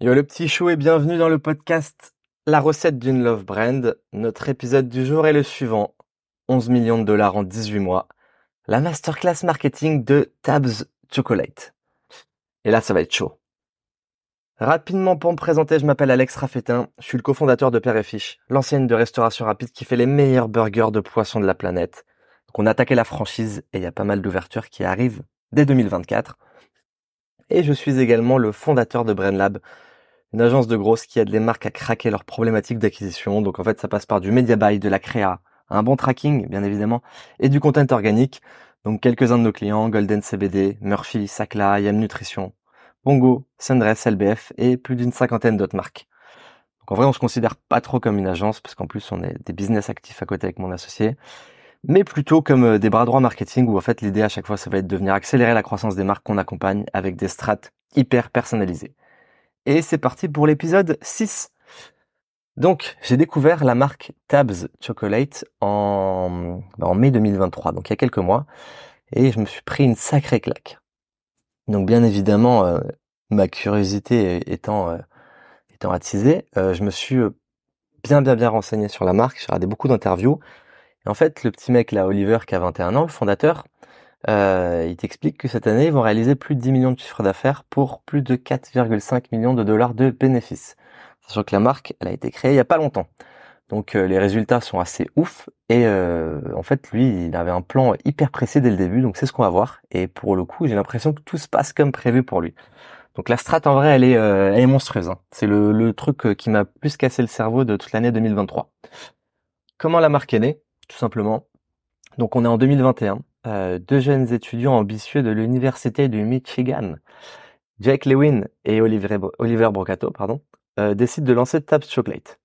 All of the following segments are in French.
Yo le petit chou et bienvenue dans le podcast La recette d'une love brand. Notre épisode du jour est le suivant. 11 millions de dollars en 18 mois. La masterclass marketing de Tabs Chocolate. Et là, ça va être chaud. Rapidement pour me présenter, je m'appelle Alex Raffetin. Je suis le cofondateur de Père et Fiche, l'ancienne de restauration rapide qui fait les meilleurs burgers de poisson de la planète. Donc on a la franchise et il y a pas mal d'ouvertures qui arrivent dès 2024. Et je suis également le fondateur de BrainLab, une agence de grosses qui aide les marques à craquer leurs problématiques d'acquisition. Donc en fait, ça passe par du media buy, de la créa, un bon tracking, bien évidemment, et du content organique. Donc quelques-uns de nos clients, Golden CBD, Murphy, Sacla, Yam Nutrition, Bongo, Sundress, LBF et plus d'une cinquantaine d'autres marques. Donc en vrai, on se considère pas trop comme une agence parce qu'en plus, on est des business actifs à côté avec mon associé mais plutôt comme euh, des bras droits marketing où en fait l'idée à chaque fois ça va être de venir accélérer la croissance des marques qu'on accompagne avec des strates hyper personnalisées. Et c'est parti pour l'épisode 6. Donc, j'ai découvert la marque Tabs Chocolate en, bah, mai 2023, donc il y a quelques mois, et je me suis pris une sacrée claque. Donc, bien évidemment, euh, ma curiosité étant, euh, étant attisée, euh, je me suis bien, bien, bien renseigné sur la marque, j'ai regardé beaucoup d'interviews, et en fait, le petit mec là, Oliver, qui a 21 ans, le fondateur, euh, il t'explique que cette année, ils vont réaliser plus de 10 millions de chiffres d'affaires pour plus de 4,5 millions de dollars de bénéfices. Sachant que la marque, elle a été créée il y a pas longtemps. Donc euh, les résultats sont assez ouf et euh, en fait lui il avait un plan hyper précis dès le début donc c'est ce qu'on va voir et pour le coup j'ai l'impression que tout se passe comme prévu pour lui. Donc la strat en vrai elle est, elle est monstrueuse. Hein. C'est le, le, truc qui m'a plus cassé le cerveau de toute l'année 2023. Comment la marque est née? Tout simplement. Donc on est en 2021. Euh, deux jeunes étudiants ambitieux de l'université du Michigan, Jake Lewin et Oliver, Brocato, pardon, euh, décident de lancer Tabs Chocolate.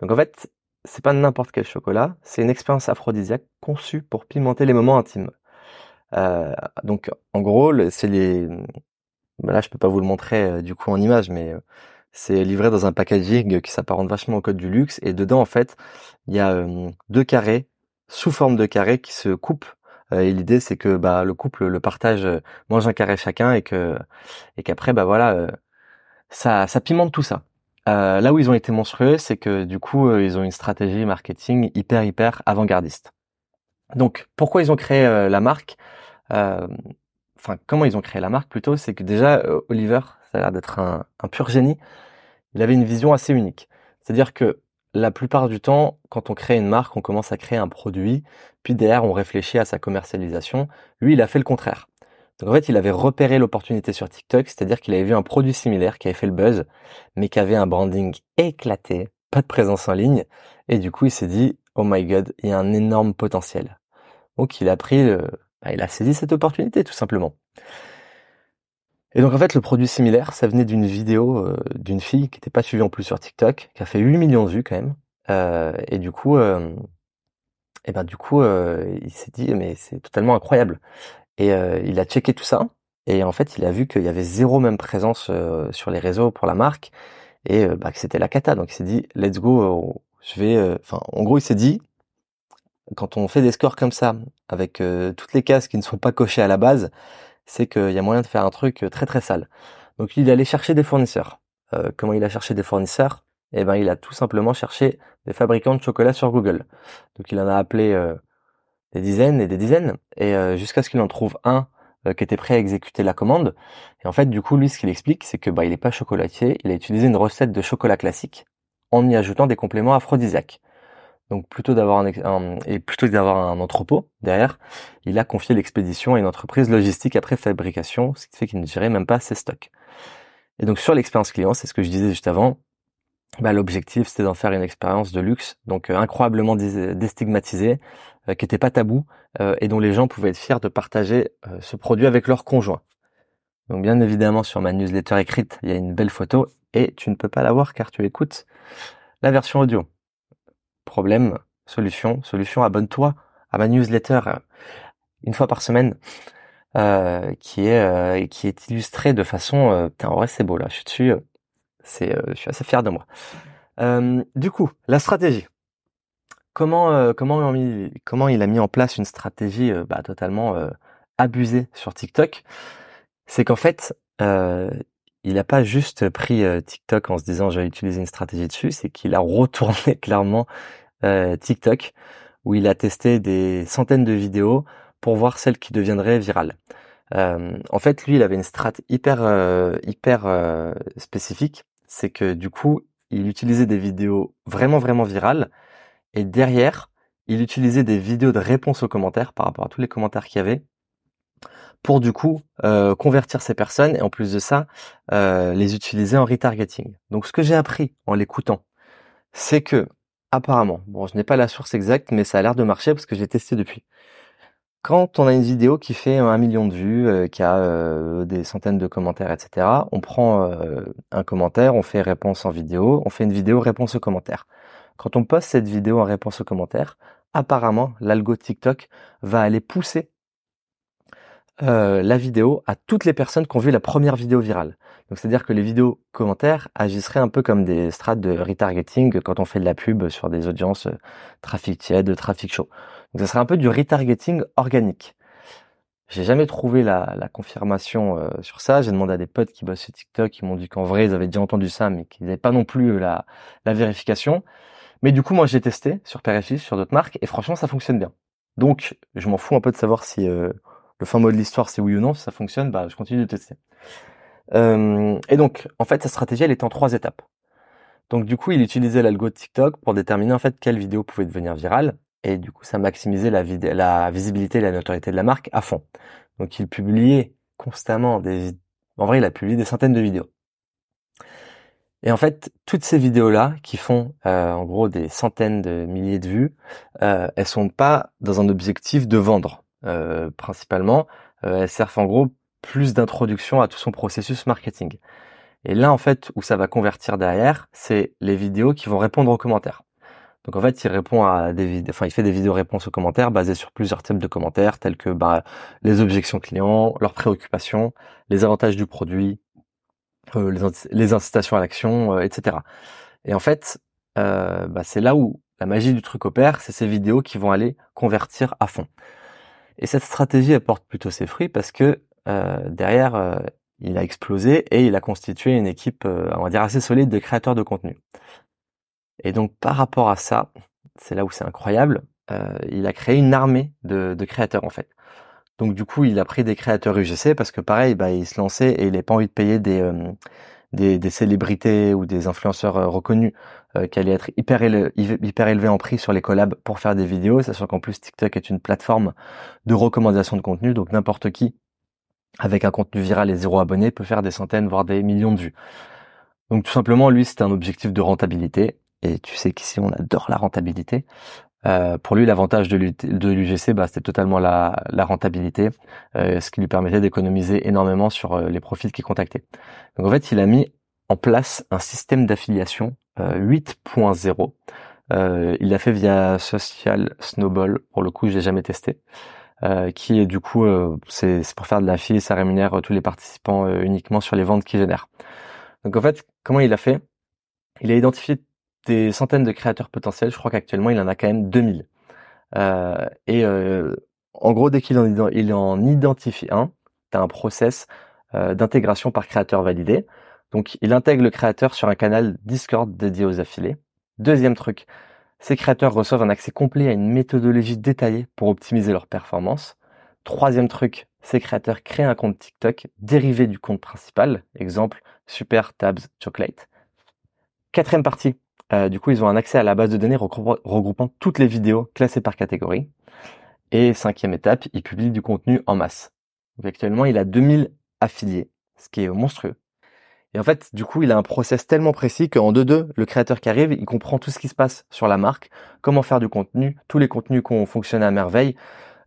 Donc en fait, c'est pas n'importe quel chocolat, c'est une expérience aphrodisiaque conçue pour pimenter les moments intimes. Euh, donc en gros, c'est les, bah là je peux pas vous le montrer du coup en image, mais c'est livré dans un packaging qui s'apparente vachement au code du luxe et dedans en fait il y a deux carrés sous forme de carrés qui se coupent et l'idée c'est que bah le couple le partage, euh, mange un carré chacun et que et qu'après bah voilà euh, ça ça pimente tout ça. là où ils ont été monstrueux, c'est que du coup ils ont une stratégie marketing hyper hyper avant-gardiste. Donc pourquoi ils ont créé la marque? Enfin comment ils ont créé la marque plutôt, c'est que déjà Oliver, ça a l'air d'être un, un pur génie. Il avait une vision assez unique. C'est-à-dire que la plupart du temps, quand on crée une marque, on commence à créer un produit, puis derrière, on réfléchit à sa commercialisation. Lui, il a fait le contraire. Donc en fait, il avait repéré l'opportunité sur TikTok, c'est-à-dire qu'il avait vu un produit similaire qui avait fait le buzz, mais qui avait un branding éclaté, pas de présence en ligne, et du coup, il s'est dit, oh my god, il y a un énorme potentiel. Donc il a pris, bah, il a saisi cette opportunité tout simplement. Et donc en fait, le produit similaire, ça venait d'une vidéo euh, d'une fille qui n'était pas suivie en plus sur TikTok, qui a fait 8 millions de vues quand même. Euh, et du coup, euh, et ben du coup, euh, il s'est dit mais c'est totalement incroyable. Et il a checké tout ça. Et en fait, il a vu qu'il y avait zéro même présence sur les réseaux pour la marque et bah, que c'était la cata. Donc il s'est dit let's go. je vais. Enfin, en gros, il s'est dit quand on fait des scores comme ça avec toutes les cases qui ne sont pas cochées à la base c'est qu'il y a moyen de faire un truc euh, très très sale. Donc il est allé chercher des fournisseurs. Euh, comment il a cherché des fournisseurs? Eh ben il a tout simplement cherché des fabricants de chocolat sur Google. Donc il en a appelé euh, des dizaines et des dizaines, et jusqu'à ce qu'il en trouve un qui était prêt à exécuter la commande. Et en fait, du coup, lui, ce qu'il explique, c'est que bah il est pas chocolatier, il a utilisé une recette de chocolat classique en y ajoutant des compléments aphrodisiaques. Donc plutôt d'avoir un, et plutôt d'avoir un entrepôt derrière, il a confié l'expédition à une entreprise logistique après fabrication, ce qui fait qu'il ne gérait même pas ses stocks. Et donc sur l'expérience client, c'est ce que je disais juste avant, bah, l'objectif c'était d'en faire une expérience de luxe, donc euh, incroyablement déstigmatisée, euh, qui n'était pas tabou euh, et dont les gens pouvaient être fiers de partager ce produit avec leur conjoint. Donc bien évidemment sur ma newsletter écrite, il y a une belle photo et tu ne peux pas la voir car tu écoutes la version audio problème, solution, solution, abonne-toi à ma newsletter euh, une fois par semaine, euh, qui est euh, de façon, euh, en vrai c'est beau là, je suis c'est, je suis assez fier de moi. du coup, la stratégie. Comment comment il, comment il a mis en place une stratégie bah, totalement abusée sur TikTok, c'est qu'en fait il n'a pas juste pris TikTok en se disant je vais utiliser une stratégie dessus, c'est qu'il a retourné clairement TikTok où il a testé des centaines de vidéos pour voir celles qui deviendraient virales. en fait, lui, il avait une strat hyper hyper spécifique, c'est que du coup, il utilisait des vidéos vraiment vraiment virales. Et derrière, il utilisait des vidéos de réponse aux commentaires par rapport à tous les commentaires qu'il y avait pour du coup euh, convertir ces personnes et en plus de ça euh, les utiliser en retargeting. Donc ce que j'ai appris en l'écoutant, c'est que apparemment, bon je n'ai pas la source exacte mais ça a l'air de marcher parce que j'ai testé depuis. Quand on a une vidéo qui fait un million de vues, euh, qui a des centaines de commentaires, etc., on prend un commentaire, on fait réponse en vidéo, on fait une vidéo réponse aux commentaires. Quand on poste cette vidéo en réponse aux commentaires, apparemment l'algo TikTok va aller pousser euh, la vidéo à toutes les personnes qui ont vu la première vidéo virale. Donc c'est-à-dire que les vidéos commentaires agisseraient un peu comme des strates de retargeting quand on fait de la pub sur des audiences euh, trafic tiède, trafic chaud. Donc ça serait un peu du retargeting organique. J'ai jamais trouvé la, confirmation euh, sur ça. J'ai demandé à des potes qui bossent sur TikTok, qui m'ont dit qu'en vrai ils avaient déjà entendu ça, mais qu'ils n'avaient pas non plus la, la vérification. Mais du coup moi j'ai testé sur Perifis, sur d'autres marques, et franchement ça fonctionne bien. Donc je m'en fous un peu de savoir si le fin mot de l'histoire, c'est oui ou non. Si ça fonctionne, bah, je continue de tester. Euh, et donc, en fait, sa stratégie, elle était en trois étapes. Donc, du coup, il utilisait l'algo de TikTok pour déterminer en fait quelle vidéo pouvait devenir virale. Et du coup, ça maximisait la, visibilité et la notoriété de la marque à fond. Donc, il publiait constamment des... En vrai, il a publié des centaines de vidéos. Et en fait, toutes ces vidéos-là, qui font euh, en gros des centaines de milliers de vues, euh, elles sont pas dans un objectif de vendre. Euh, principalement, euh, elles servent en gros plus d'introduction à tout son processus marketing. Et là, en fait, où ça va convertir derrière, c'est les vidéos qui vont répondre aux commentaires. Donc en fait, il répond à des vidéos, enfin, il fait des vidéos réponses aux commentaires basées sur plusieurs types de commentaires tels que bah, les objections clients, leurs préoccupations, les avantages du produit, euh, les, incitations à l'action, etc. Et en fait, bah, c'est là où la magie du truc opère, c'est ces vidéos qui vont aller convertir à fond. Et cette stratégie apporte plutôt ses fruits parce que euh, derrière, euh, il a explosé et il a constitué une équipe, euh, on va dire, assez solide de créateurs de contenu. Et donc par rapport à ça, c'est là où c'est incroyable, il a créé une armée de, créateurs en fait. Donc du coup, il a pris des créateurs UGC parce que pareil, bah, il se lançait et il n'avait pas envie de payer des, des, célébrités ou des influenceurs euh, reconnus euh, qui allaient être hyper, hyper élevés en prix sur les collabs pour faire des vidéos, sachant qu'en plus TikTok est une plateforme de recommandation de contenu, donc n'importe qui avec un contenu viral et zéro abonné peut faire des centaines voire des millions de vues. Donc tout simplement, lui, c'était un objectif de rentabilité. Et tu sais qu'ici, on adore la rentabilité. Euh, pour lui, l'avantage de l'UGC, bah, c'était totalement la, rentabilité, euh, ce qui lui permettait d'économiser énormément sur euh, les profils qu'il contactait. Donc en fait, il a mis en place un système d'affiliation 8.0. il l'a fait via Social Snowball. Pour le coup, je l'ai jamais testé. qui est du coup, c'est pour faire de la et ça rémunère tous les participants uniquement sur les ventes qu'il génère. Donc en fait, comment il a fait? Il a identifié des centaines de créateurs potentiels. Je crois qu'actuellement, il en a quand même 2000. Euh, et euh, en gros, dès qu'il en, il en identifie un, tu as un process euh, d'intégration par créateur validé. Donc, il intègre le créateur sur un canal Discord dédié aux affiliés. Deuxième truc, ces créateurs reçoivent un accès complet à une méthodologie détaillée pour optimiser leur performance. Troisième truc, ces créateurs créent un compte TikTok dérivé du compte principal, exemple Super Tabs Chocolate. Quatrième partie, euh, du coup, ils ont un accès à la base de données regroupant toutes les vidéos classées par catégorie. Et cinquième étape, ils publient du contenu en masse. Donc actuellement, il a 2000 affiliés, ce qui est monstrueux. Et en fait, du coup, il a un process tellement précis qu'en 2-2, le créateur qui arrive, il comprend tout ce qui se passe sur la marque, comment faire du contenu, tous les contenus qui ont fonctionné à merveille,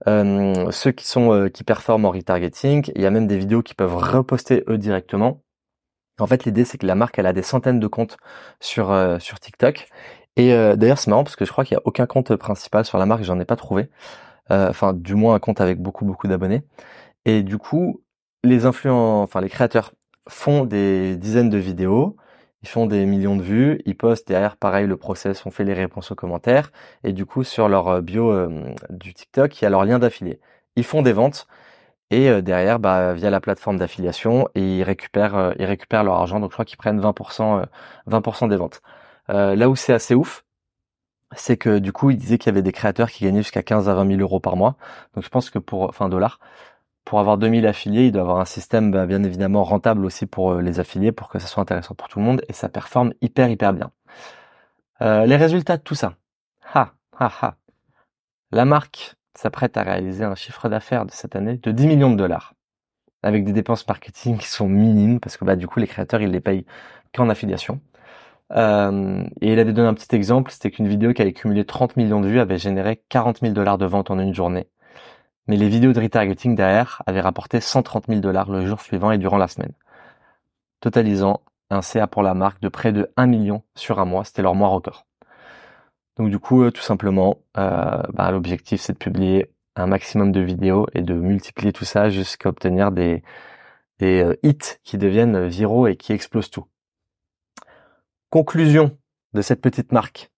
euh, ceux qui sont euh, qui performent en retargeting. Il y a même des vidéos qui peuvent reposter eux directement. En fait, l'idée, c'est que la marque, elle a des centaines de comptes sur, euh, sur TikTok. Et d'ailleurs, c'est marrant parce que je crois qu'il n'y a aucun compte principal sur la marque, j'en ai pas trouvé. Enfin, du moins un compte avec beaucoup, beaucoup d'abonnés. Et du coup, les influents, enfin les créateurs font des dizaines de vidéos, ils font des millions de vues, ils postent derrière, pareil, le process, on fait les réponses aux commentaires, et du coup, sur leur bio du TikTok, il y a leur lien d'affilié. Ils font des ventes, Et derrière, bah, via la plateforme d'affiliation, ils récupèrent, ils récupèrent leur argent. Donc je crois qu'ils prennent 20%, 20% des ventes. là où c'est assez ouf, c'est que du coup, il disait qu'il y avait des créateurs qui gagnaient jusqu'à 15 à 20 000 euros par mois. Donc je pense que pour, enfin dollars, pour avoir 2000 affiliés, il doit avoir un système bah, bien évidemment rentable aussi pour les affiliés, pour que ça soit intéressant pour tout le monde, et ça performe hyper hyper bien. les résultats de tout ça. Ha, ha, ha. La marque s'apprête à réaliser un chiffre d'affaires de cette année de 10 millions de dollars, avec des dépenses marketing qui sont minimes, parce que bah, du coup les créateurs ils les payent qu'en affiliation. Euh, et il avait donné un petit exemple, c'était qu'une vidéo qui avait cumulé 30 millions de vues avait généré 40 000 dollars de vente en une journée. Mais les vidéos de retargeting derrière avaient rapporté 130 000 dollars le jour suivant et durant la semaine. Totalisant un CA pour la marque de près de 1 million sur un mois, c'était leur mois record. Donc du coup, euh, tout simplement, euh, bah, l'objectif c'est de publier un maximum de vidéos et de multiplier tout ça jusqu'à obtenir des, euh, hits qui deviennent viraux et qui explosent tout. Conclusion de cette petite marque.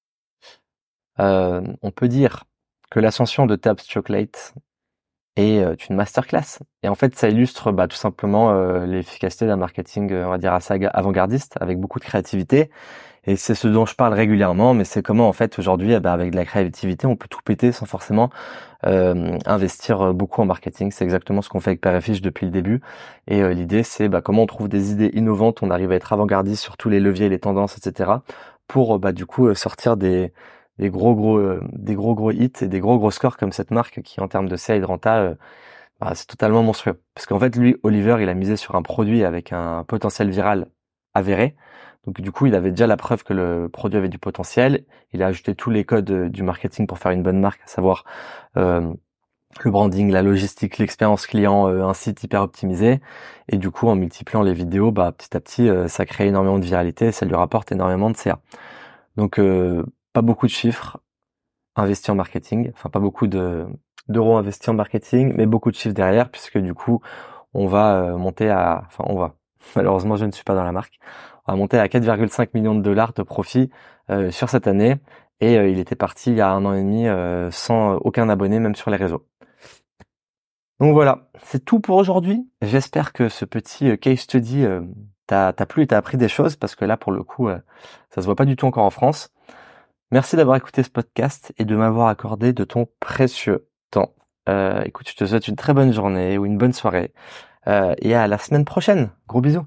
on peut dire que l'ascension de Tabs Chocolate est une masterclass. Et en fait, ça illustre bah, tout simplement l'efficacité d'un marketing, on va dire, assez avant-gardiste, avec beaucoup de créativité et c'est ce dont je parle régulièrement, mais c'est comment en fait aujourd'hui, eh ben, avec de la créativité, on peut tout péter sans forcément euh, investir euh, beaucoup en marketing. C'est exactement ce qu'on fait avec et depuis le début. Et euh, l'idée, c'est bah, comment on trouve des idées innovantes, on arrive à être avant-gardiste sur tous les leviers, les tendances, etc. Pour bah, du coup sortir des, des gros gros des gros gros hits et des gros gros scores comme cette marque qui en termes de et de renta bah, c'est totalement monstrueux parce qu'en fait lui Oliver il a misé sur un produit avec un potentiel viral avéré donc du coup, il avait déjà la preuve que le produit avait du potentiel. Il a ajouté tous les codes euh, du marketing pour faire une bonne marque, à savoir euh, le branding, la logistique, l'expérience client, euh, un site hyper optimisé. Et du coup, en multipliant les vidéos, bah, petit à petit, ça crée énormément de viralité, ça lui rapporte énormément de CA. Donc pas beaucoup de chiffres investis en marketing, enfin pas beaucoup de d'euros investis en marketing, mais beaucoup de chiffres derrière, puisque du coup, on va monter à, enfin on va. Malheureusement, je ne suis pas dans la marque a monté à 4,5 millions de dollars de profit euh, sur cette année et euh, il était parti il y a un an et demi euh, sans aucun abonné même sur les réseaux. Donc voilà, c'est tout pour aujourd'hui. J'espère que ce petit case study t'a plu et t'a appris des choses parce que là pour le coup ça se voit pas du tout encore en France. Merci d'avoir écouté ce podcast et de m'avoir accordé de ton précieux temps. écoute, je te souhaite une très bonne journée ou une bonne soirée et à la semaine prochaine. Gros bisous.